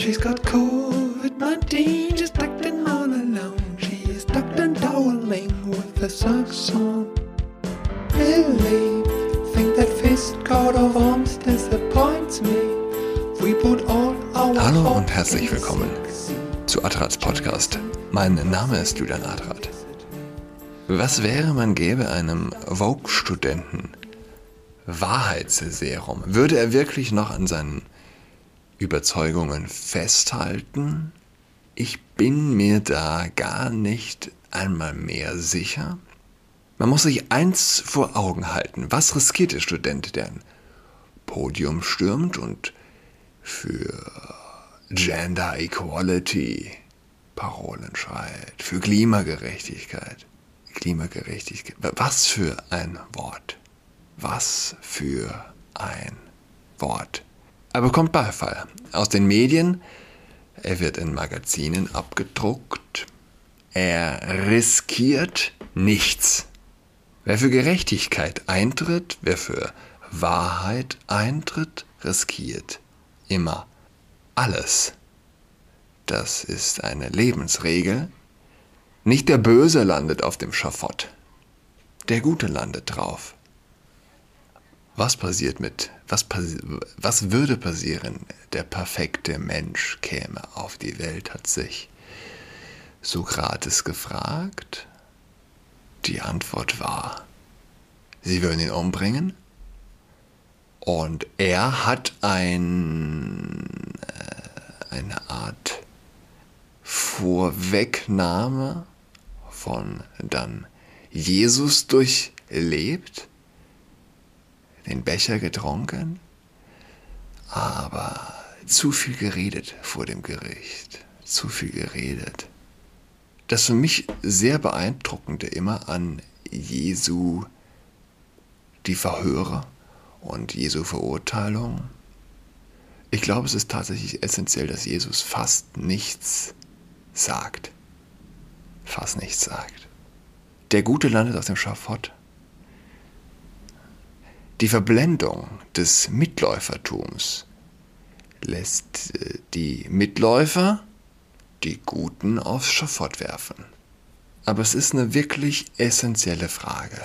She's got COVID-19, she's tucked in all alone. She is tucked and toweling with the socks on. Really think that fist coat of arms disappoints me. We put all our Hallo und herzlich willkommen zu Adrats Podcast. Mein Name ist Julian Adrat. Was wäre, man gäbe einem Vogue-Studenten Wahrheitsserum? Würde er wirklich noch an seinen Überzeugungen festhalten? Ich bin mir da gar nicht einmal mehr sicher. Man muss sich eins vor Augen halten. Was riskiert der Student, der ein Podium stürmt und für Gender Equality Parolen schreit, für Klimagerechtigkeit? Klimagerechtigkeit. Was für ein Wort. Was für ein Wort. Er bekommt Beifall aus den Medien. Er wird in Magazinen abgedruckt. Er riskiert nichts. Wer für Gerechtigkeit eintritt, wer für Wahrheit eintritt, riskiert immer alles. Das ist eine Lebensregel. Nicht der Böse landet auf dem Schafott, der Gute landet drauf. Was passiert mit, was, passi was würde passieren? Der perfekte Mensch käme auf die Welt, hat sich Sokrates gefragt. Die Antwort war, sie würden ihn umbringen. Und er hat ein, äh, eine Art Vorwegnahme von dann Jesus durchlebt den Becher getrunken, aber zu viel geredet vor dem Gericht, zu viel geredet. Das für mich sehr beeindruckende immer an Jesu die Verhöre und Jesu Verurteilung. Ich glaube, es ist tatsächlich essentiell, dass Jesus fast nichts sagt. Fast nichts sagt. Der Gute landet auf dem Schafott die Verblendung des Mitläufertums lässt äh, die Mitläufer die Guten aufs Schafott werfen. Aber es ist eine wirklich essentielle Frage.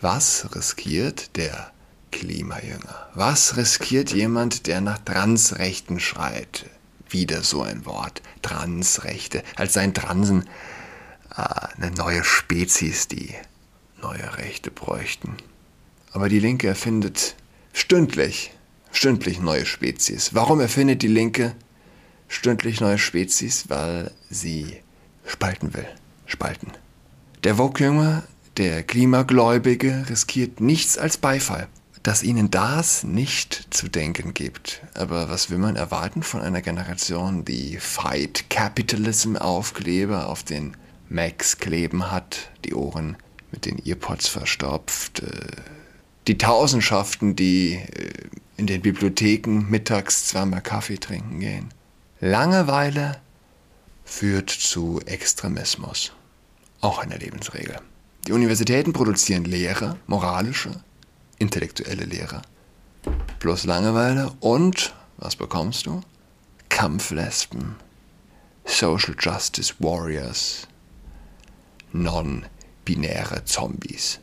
Was riskiert der Klimajünger? Was riskiert jemand, der nach Transrechten schreit? Wieder so ein Wort. Transrechte. Als seien Transen äh, eine neue Spezies, die neue Rechte bräuchten. Aber die Linke erfindet stündlich, stündlich neue Spezies. Warum erfindet die Linke stündlich neue Spezies? Weil sie spalten will. Spalten. Der Vogue-Junge, der Klimagläubige, riskiert nichts als Beifall. Dass ihnen das nicht zu denken gibt. Aber was will man erwarten von einer Generation, die Fight Capitalism Aufkleber auf den Macs kleben hat, die Ohren mit den Earpods verstopft, äh, die Tausendschaften, die äh, in den Bibliotheken mittags zweimal Kaffee trinken gehen. Langeweile führt zu Extremismus. Auch eine Lebensregel. Die Universitäten produzieren Lehrer, moralische, intellektuelle Lehrer. Plus Langeweile und, was bekommst du? Kampflesben, Social Justice Warriors, non-binäre Zombies.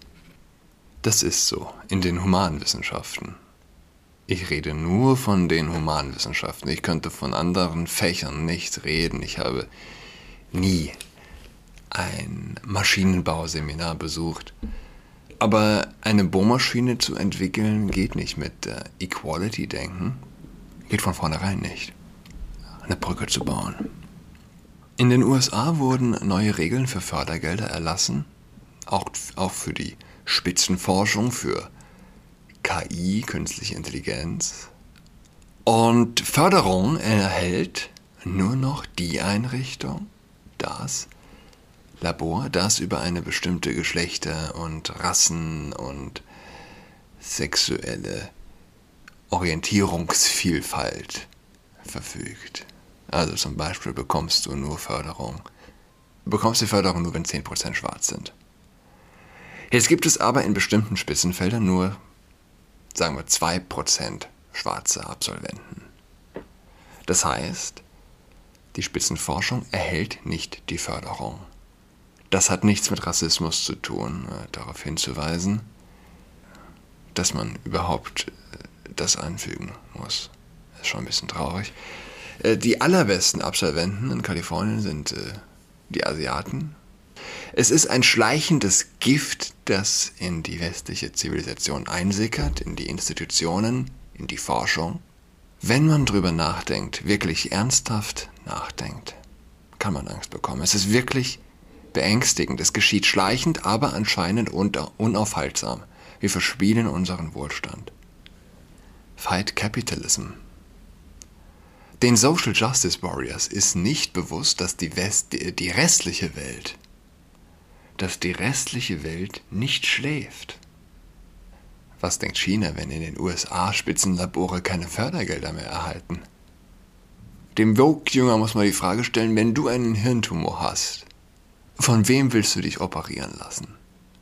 Das ist so in den Humanwissenschaften. Ich rede nur von den Humanwissenschaften. Ich könnte von anderen Fächern nicht reden. Ich habe nie ein Maschinenbauseminar besucht. Aber eine Bohrmaschine zu entwickeln geht nicht mit äh, Equality-Denken. Geht von vornherein nicht. Eine Brücke zu bauen. In den USA wurden neue Regeln für Fördergelder erlassen, auch, auch für die Spitzenforschung für KI, künstliche Intelligenz. Und Förderung erhält nur noch die Einrichtung, das Labor, das über eine bestimmte Geschlechter- und Rassen- und sexuelle Orientierungsvielfalt verfügt. Also zum Beispiel bekommst du nur Förderung, bekommst die Förderung nur, wenn 10% schwarz sind. Jetzt gibt es aber in bestimmten Spitzenfeldern nur, sagen wir, 2% schwarze Absolventen. Das heißt, die Spitzenforschung erhält nicht die Förderung. Das hat nichts mit Rassismus zu tun, äh, darauf hinzuweisen, dass man überhaupt äh, das anfügen muss. Das ist schon ein bisschen traurig. Äh, die allerbesten Absolventen in Kalifornien sind die Asiaten. Es ist ein schleichendes Gift, das in die westliche Zivilisation einsickert, in die Institutionen, in die Forschung. Wenn man drüber nachdenkt, wirklich ernsthaft nachdenkt, kann man Angst bekommen. Es ist wirklich beängstigend. Es geschieht schleichend, aber anscheinend unaufhaltsam. Wir verspielen unseren Wohlstand. Fight Capitalism. Den Social Justice Warriors ist nicht bewusst, dass die, West, die restliche Welt, dass die restliche Welt nicht schläft. Was denkt China, wenn in den USA Spitzenlabore keine Fördergelder mehr erhalten? Dem Vogue-Jünger muss man die Frage stellen, wenn du einen Hirntumor hast, von wem willst du dich operieren lassen?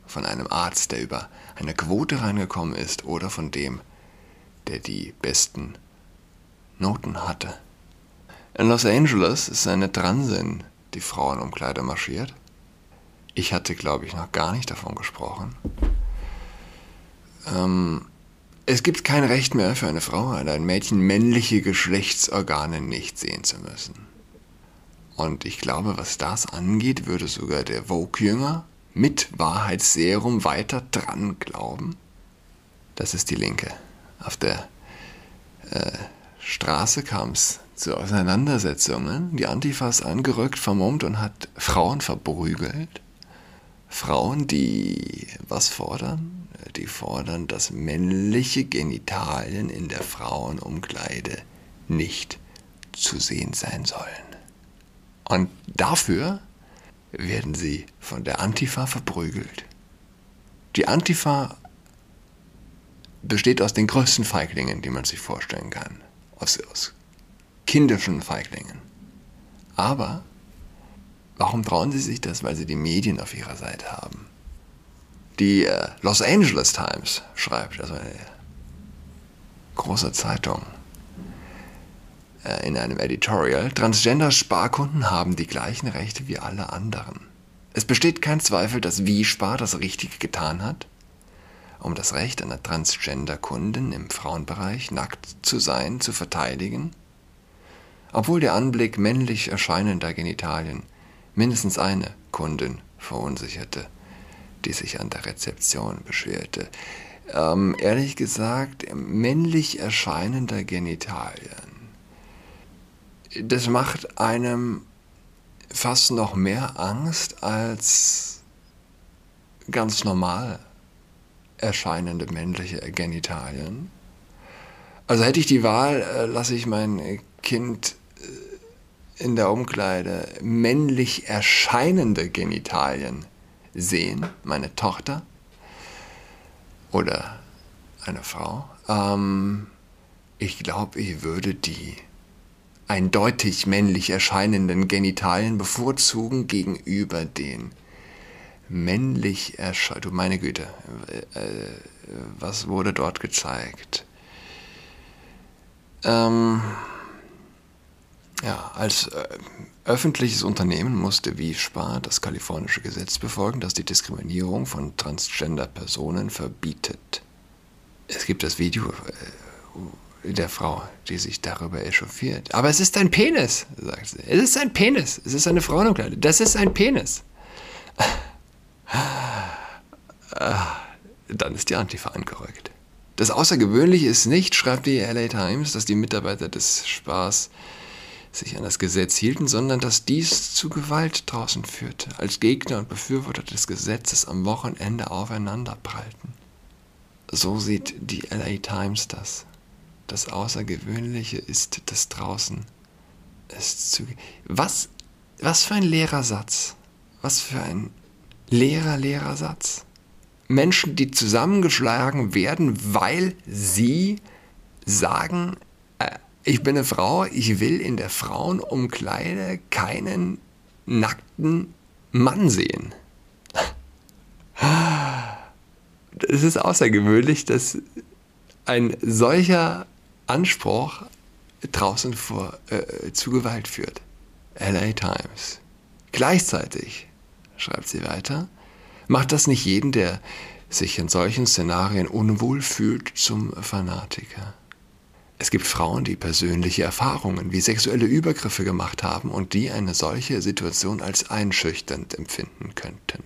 Von einem Arzt, der über eine Quote reingekommen ist oder von dem, der die besten Noten hatte? In Los Angeles ist eine Transin die Frauenumkleider marschiert. Ich hatte, glaube ich, noch gar nicht davon gesprochen. Ähm, es gibt kein Recht mehr für eine Frau oder ein Mädchen, männliche Geschlechtsorgane nicht sehen zu müssen. Und ich glaube, was das angeht, würde sogar der Vogue-Jünger mit Wahrheitsserum weiter dran glauben. Das ist die Linke. Auf der äh, Straße kam es zu Auseinandersetzungen. Die Antifa ist angerückt, vermummt und hat Frauen verprügelt. Frauen, die was fordern? Die fordern, dass männliche Genitalien in der Frauenumkleide nicht zu sehen sein sollen. Und dafür werden sie von der Antifa verprügelt. Die Antifa besteht aus den größten Feiglingen, die man sich vorstellen kann. Aus, aus kindischen Feiglingen. Aber warum trauen sie sich das? Weil sie die Medien auf ihrer Seite haben. Die äh, Los Angeles Times schreibt, also eine große Zeitung, äh, in einem Editorial, Transgender-Sparkunden haben die gleichen Rechte wie alle anderen. Es besteht kein Zweifel, dass Wiespar das Richtige getan hat, um das Recht einer Transgender-Kundin im Frauenbereich nackt zu sein zu verteidigen obwohl der Anblick männlich erscheinender Genitalien mindestens eine Kundin verunsicherte, die sich an der Rezeption beschwerte. Ähm, ehrlich gesagt, männlich erscheinender Genitalien. Das macht einem fast noch mehr Angst als ganz normal erscheinende männliche Genitalien. Also hätte ich die Wahl, äh, lasse ich mein Kind in der Umkleide männlich erscheinende Genitalien sehen, meine Tochter oder eine Frau, ähm, ich glaube, ich würde die eindeutig männlich erscheinenden Genitalien bevorzugen gegenüber den männlich erscheinenden. Du meine Güte, äh, äh, was wurde dort gezeigt? Ähm, ja, als äh, öffentliches Unternehmen musste Wiespar das kalifornische Gesetz befolgen, das die Diskriminierung von Transgender-Personen verbietet. Es gibt das Video äh, der Frau, die sich darüber echauffiert. Aber es ist ein Penis, sagt sie. Es ist ein Penis. Es ist eine Frauenkleidung. Das ist ein Penis. Dann ist die Antifa angerückt. Das Außergewöhnliche ist nicht, schreibt die LA Times, dass die Mitarbeiter des Spaß sich an das Gesetz hielten, sondern dass dies zu Gewalt draußen führte, als Gegner und Befürworter des Gesetzes am Wochenende aufeinanderprallten. So sieht die LA Times das. Das Außergewöhnliche ist, dass draußen es zu. Was, was für ein leerer Satz. Was für ein leerer, leerer Satz. Menschen, die zusammengeschlagen werden, weil sie sagen, ich bin eine Frau, ich will in der Frauenumkleide keinen nackten Mann sehen. Es ist außergewöhnlich, dass ein solcher Anspruch draußen vor, äh, zu Gewalt führt. LA Times. Gleichzeitig, schreibt sie weiter, macht das nicht jeden, der sich in solchen Szenarien unwohl fühlt, zum Fanatiker. Es gibt Frauen, die persönliche Erfahrungen wie sexuelle Übergriffe gemacht haben und die eine solche Situation als einschüchternd empfinden könnten.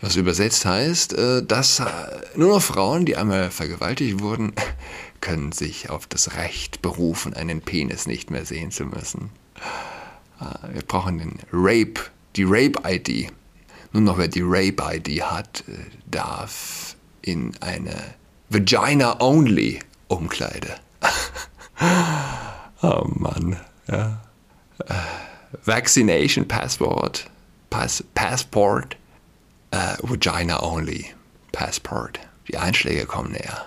Was übersetzt heißt, äh, dass äh, nur noch Frauen, die einmal vergewaltigt wurden, können sich auf das Recht berufen, einen Penis nicht mehr sehen zu müssen. Äh, wir brauchen den Rape, die Rape-ID. Nur noch wer die Rape-ID hat, darf in eine Vagina-Only-Umkleide. oh Mann. Ja. Vaccination Passport. Pass Passport. Uh, Vagina Only. Passport. Die Einschläge kommen näher.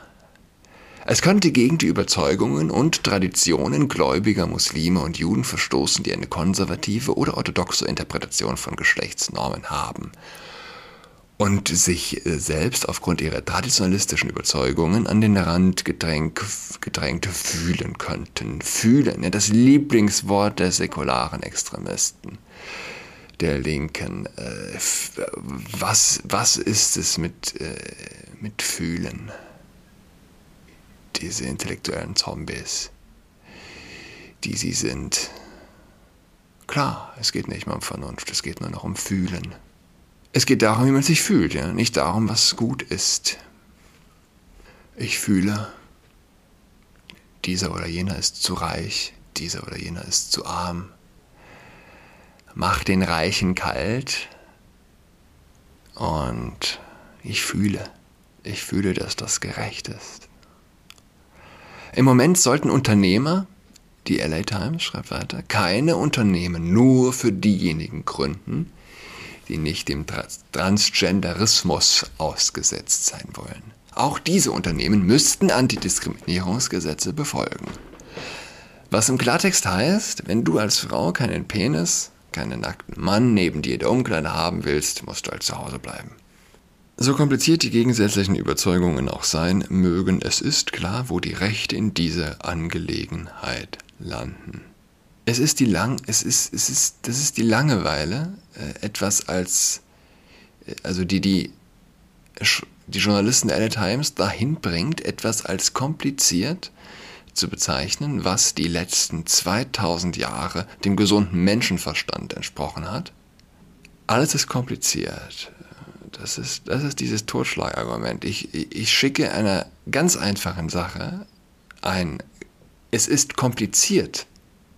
Es könnte gegen die Überzeugungen und Traditionen gläubiger Muslime und Juden verstoßen, die eine konservative oder orthodoxe Interpretation von Geschlechtsnormen haben und sich äh, selbst aufgrund ihrer traditionalistischen Überzeugungen an den Rand gedrängt, gedrängt fühlen könnten. Fühlen, ja, das Lieblingswort der säkularen Extremisten, der Linken. Äh, was, was ist es mit, äh, mit Fühlen? Diese intellektuellen Zombies, die sie sind. Klar, es geht nicht mehr um Vernunft, es geht nur noch um Fühlen. Es geht darum, wie man sich fühlt, ja? nicht darum, was gut ist. Ich fühle, dieser oder jener ist zu reich, dieser oder jener ist zu arm. Mach den Reichen kalt und ich fühle, ich fühle, dass das gerecht ist. Im Moment sollten Unternehmer, die LA Times schreibt weiter, keine Unternehmen nur für diejenigen gründen, die nicht dem Transgenderismus ausgesetzt sein wollen. Auch diese Unternehmen müssten Antidiskriminierungsgesetze befolgen. Was im Klartext heißt, wenn du als Frau keinen Penis, keinen nackten Mann neben dir in der Umkleide haben willst, musst du halt zu Hause bleiben. So kompliziert die gegensätzlichen Überzeugungen auch sein mögen, es ist klar, wo die Rechte in dieser Angelegenheit landen. Es ist die lang, es ist, es ist, das ist die Langeweile, äh, etwas als, äh, also die, die, die Journalisten der LA Times dahin bringt, etwas als kompliziert zu bezeichnen, was die letzten 2000 Jahre dem gesunden Menschenverstand entsprochen hat. Alles ist kompliziert. Das ist, das ist dieses Totschlagargument. Ich, ich schicke einer ganz einfachen Sache ein, es ist kompliziert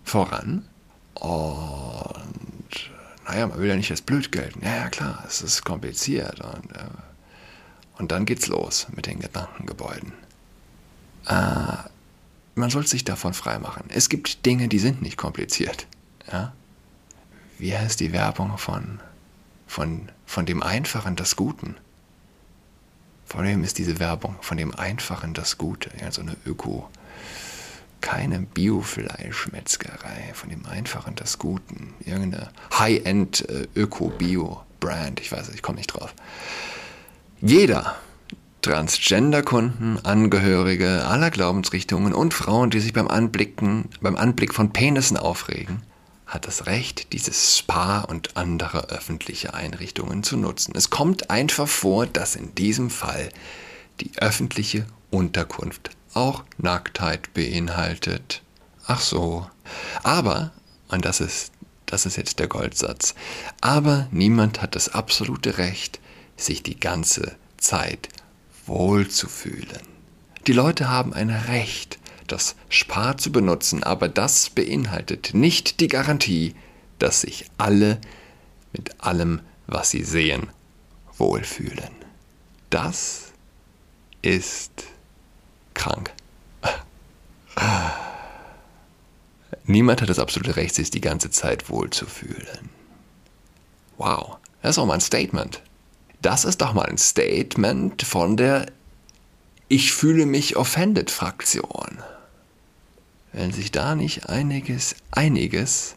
voran. Und naja, man will ja nicht als blöd gelten. Ja, ja klar, es ist kompliziert. Und, äh, und dann geht's los mit den Gedankengebäuden. Äh, man soll sich davon freimachen. Es gibt Dinge, die sind nicht kompliziert. Ja? Wie heißt die Werbung von, von, von dem Einfachen das Guten? Vor allem ist diese Werbung von dem Einfachen das Gute, ja, so eine Öko- keine Biofleischmetzgerei von dem Einfachen das Guten. Irgendeine High-End äh, ich weiß, ich komme nicht drauf. Jeder Transgender-Kunden, Angehörige aller Glaubensrichtungen und Frauen, die sich beim, Anblicken, beim Anblick von Penissen aufregen, hat das Recht, dieses Spa und andere öffentliche Einrichtungen zu nutzen. Es kommt einfach vor, dass in diesem Fall die öffentliche Unterkunft auch Nacktheit beinhaltet. Ach so. Aber, und das ist, das ist jetzt der Goldsatz, aber niemand hat das absolute Recht, sich die ganze Zeit wohlzufühlen. Die Leute haben ein Recht, das Spar zu benutzen, aber das beinhaltet nicht die Garantie, dass sich alle mit allem, was sie sehen, wohlfühlen. Das ist krank. Niemand hat das absolute Recht, sich die ganze Zeit wohlzufühlen. Wow, das ist auch mal ein Statement. Das ist doch mal ein Statement von der Ich fühle mich offended Fraktion. Wenn sich da nicht einiges, einiges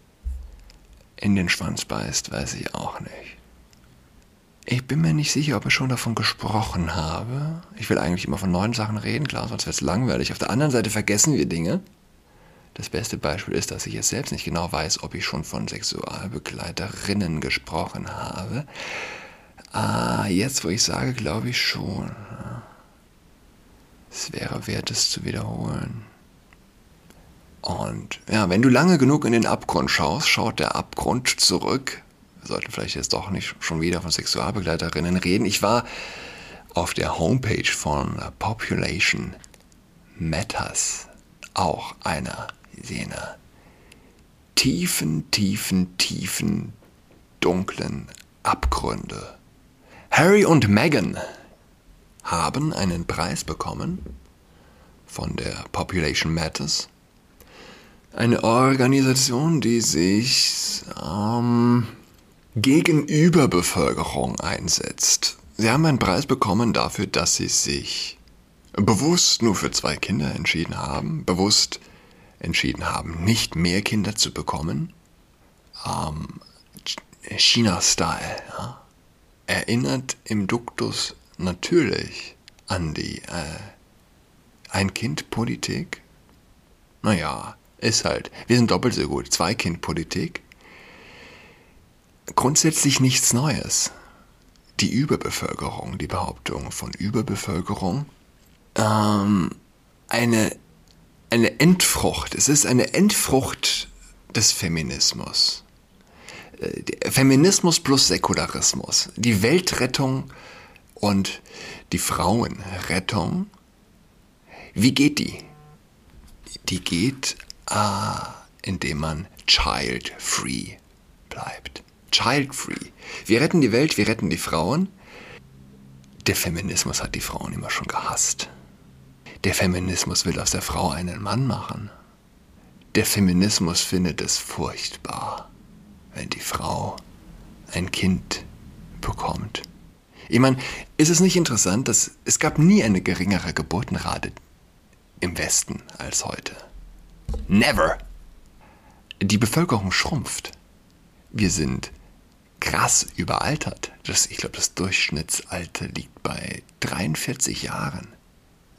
in den Schwanz beißt, weiß ich auch nicht. Ich bin mir nicht sicher, ob ich schon davon gesprochen habe. Ich will eigentlich immer von neuen Sachen reden, klar, sonst wird es langweilig. Auf der anderen Seite vergessen wir Dinge. Das beste Beispiel ist, dass ich jetzt selbst nicht genau weiß, ob ich schon von Sexualbegleiterinnen gesprochen habe. Ah, jetzt, wo ich sage, glaube ich schon. Es wäre wert, es zu wiederholen. Und ja, wenn du lange genug in den Abgrund schaust, schaut der Abgrund zurück. Sollten vielleicht jetzt doch nicht schon wieder von Sexualbegleiterinnen reden. Ich war auf der Homepage von Population Matters auch einer jener tiefen, tiefen, tiefen, dunklen Abgründe. Harry und Meghan haben einen Preis bekommen von der Population Matters. Eine Organisation, die sich ähm, gegen Überbevölkerung einsetzt. Sie haben einen Preis bekommen dafür, dass sie sich bewusst nur für zwei Kinder entschieden haben, bewusst entschieden haben, nicht mehr Kinder zu bekommen. Ähm, China-Style. Ja? Erinnert im Duktus natürlich an die äh, Ein-Kind-Politik. Naja, ist halt. Wir sind doppelt so gut. Zwei-Kind-Politik. Grundsätzlich nichts Neues. Die Überbevölkerung, die Behauptung von Überbevölkerung. Ähm, eine, eine Endfrucht. Es ist eine Endfrucht des Feminismus. Äh, Feminismus plus Säkularismus. Die Weltrettung und die Frauenrettung. Wie geht die? Die geht, äh, indem man child-free bleibt. Child-free. Wir retten die Welt, wir retten die Frauen. Der Feminismus hat die Frauen immer schon gehasst. Der Feminismus will aus der Frau einen Mann machen. Der Feminismus findet es furchtbar, wenn die Frau ein Kind bekommt. Ich meine, ist es nicht interessant, dass es gab nie eine geringere Geburtenrate im Westen als heute? Never! Die Bevölkerung schrumpft. Wir sind krass überaltert. Das, ich glaube, das Durchschnittsalter liegt bei 43 Jahren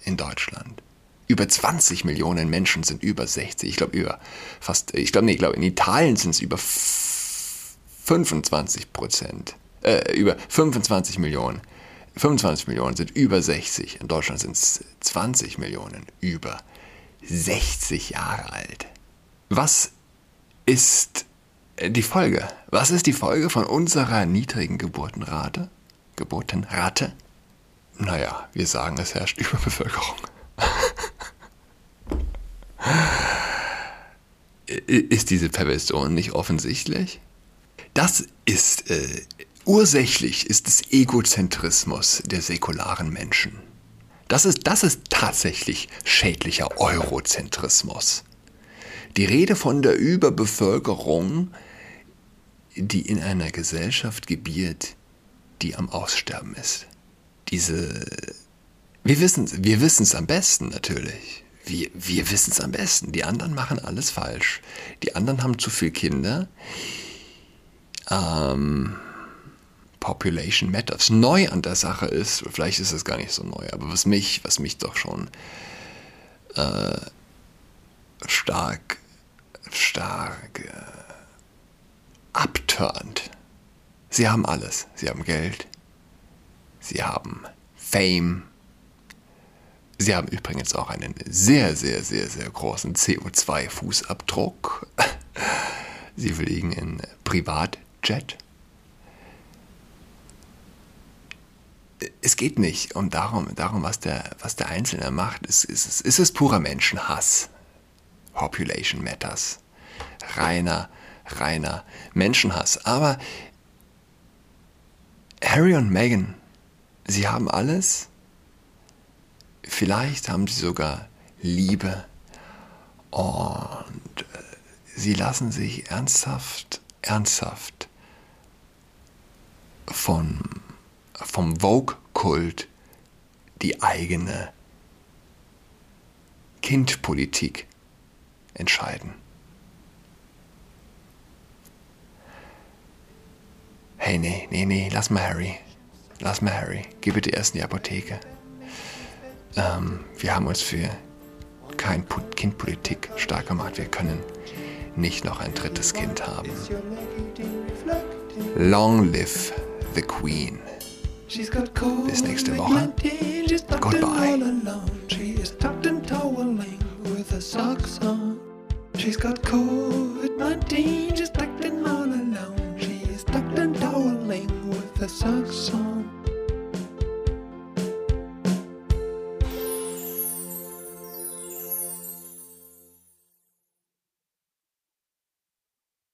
in Deutschland. Über 20 Millionen Menschen sind über 60. Ich glaube, über fast, ich glaube, nee, ich glaube, in Italien sind es über 25 Prozent äh, über 25 Millionen. 25 Millionen sind über 60. In Deutschland sind es 20 Millionen über 60 Jahre alt. Was ist die Folge? Was ist die Folge von unserer niedrigen Geburtenrate? Geburtenrate? Naja, wir sagen, es herrscht Überbevölkerung. ist diese Perversion nicht offensichtlich? Das ist äh, Ursächlich ist es Egozentrismus der säkularen Menschen. Das ist, das ist tatsächlich schädlicher Eurozentrismus. Die Rede von der Überbevölkerung, die in einer Gesellschaft gebiert, die am Aussterben ist. Diese. Wir wissen es wir wissen's am besten natürlich. Wir, wir wissen es am besten. Die anderen machen alles falsch. Die anderen haben zu viele Kinder. Ähm Population Matters. Neu an der Sache ist, vielleicht ist es gar nicht so neu, aber was mich, was mich doch schon äh, stark, stark äh, abturnt. Sie haben alles. Sie haben Geld. Sie haben Fame. Sie haben übrigens auch einen sehr, sehr, sehr, sehr großen CO2-Fußabdruck. Sie fliegen in Privatjet. es geht nicht um darum, darum was, der, was der Einzelne macht. Es, es, es ist purer Menschenhass. Population Matters. Reiner, reiner Menschenhass. Aber Harry und Meghan, sie haben alles. Vielleicht haben sie sogar Liebe. Und äh, sie lassen sich ernsthaft, ernsthaft von vom Vogue-Kult die eigene Kindpolitik entscheiden. Hey, nee, nee, nee, lass mal Harry. Lass mal Harry. Geh bitte erst in die Apotheke. Ähm, wir haben uns für kein Kindpolitik stark gemacht. Wir können nicht noch ein drittes Kind haben. Long live the Queen. She's got cold Bis nächste Woche. 19, she's tucked in Goodbye. She's got COVID-19, she's tucked in all the song song.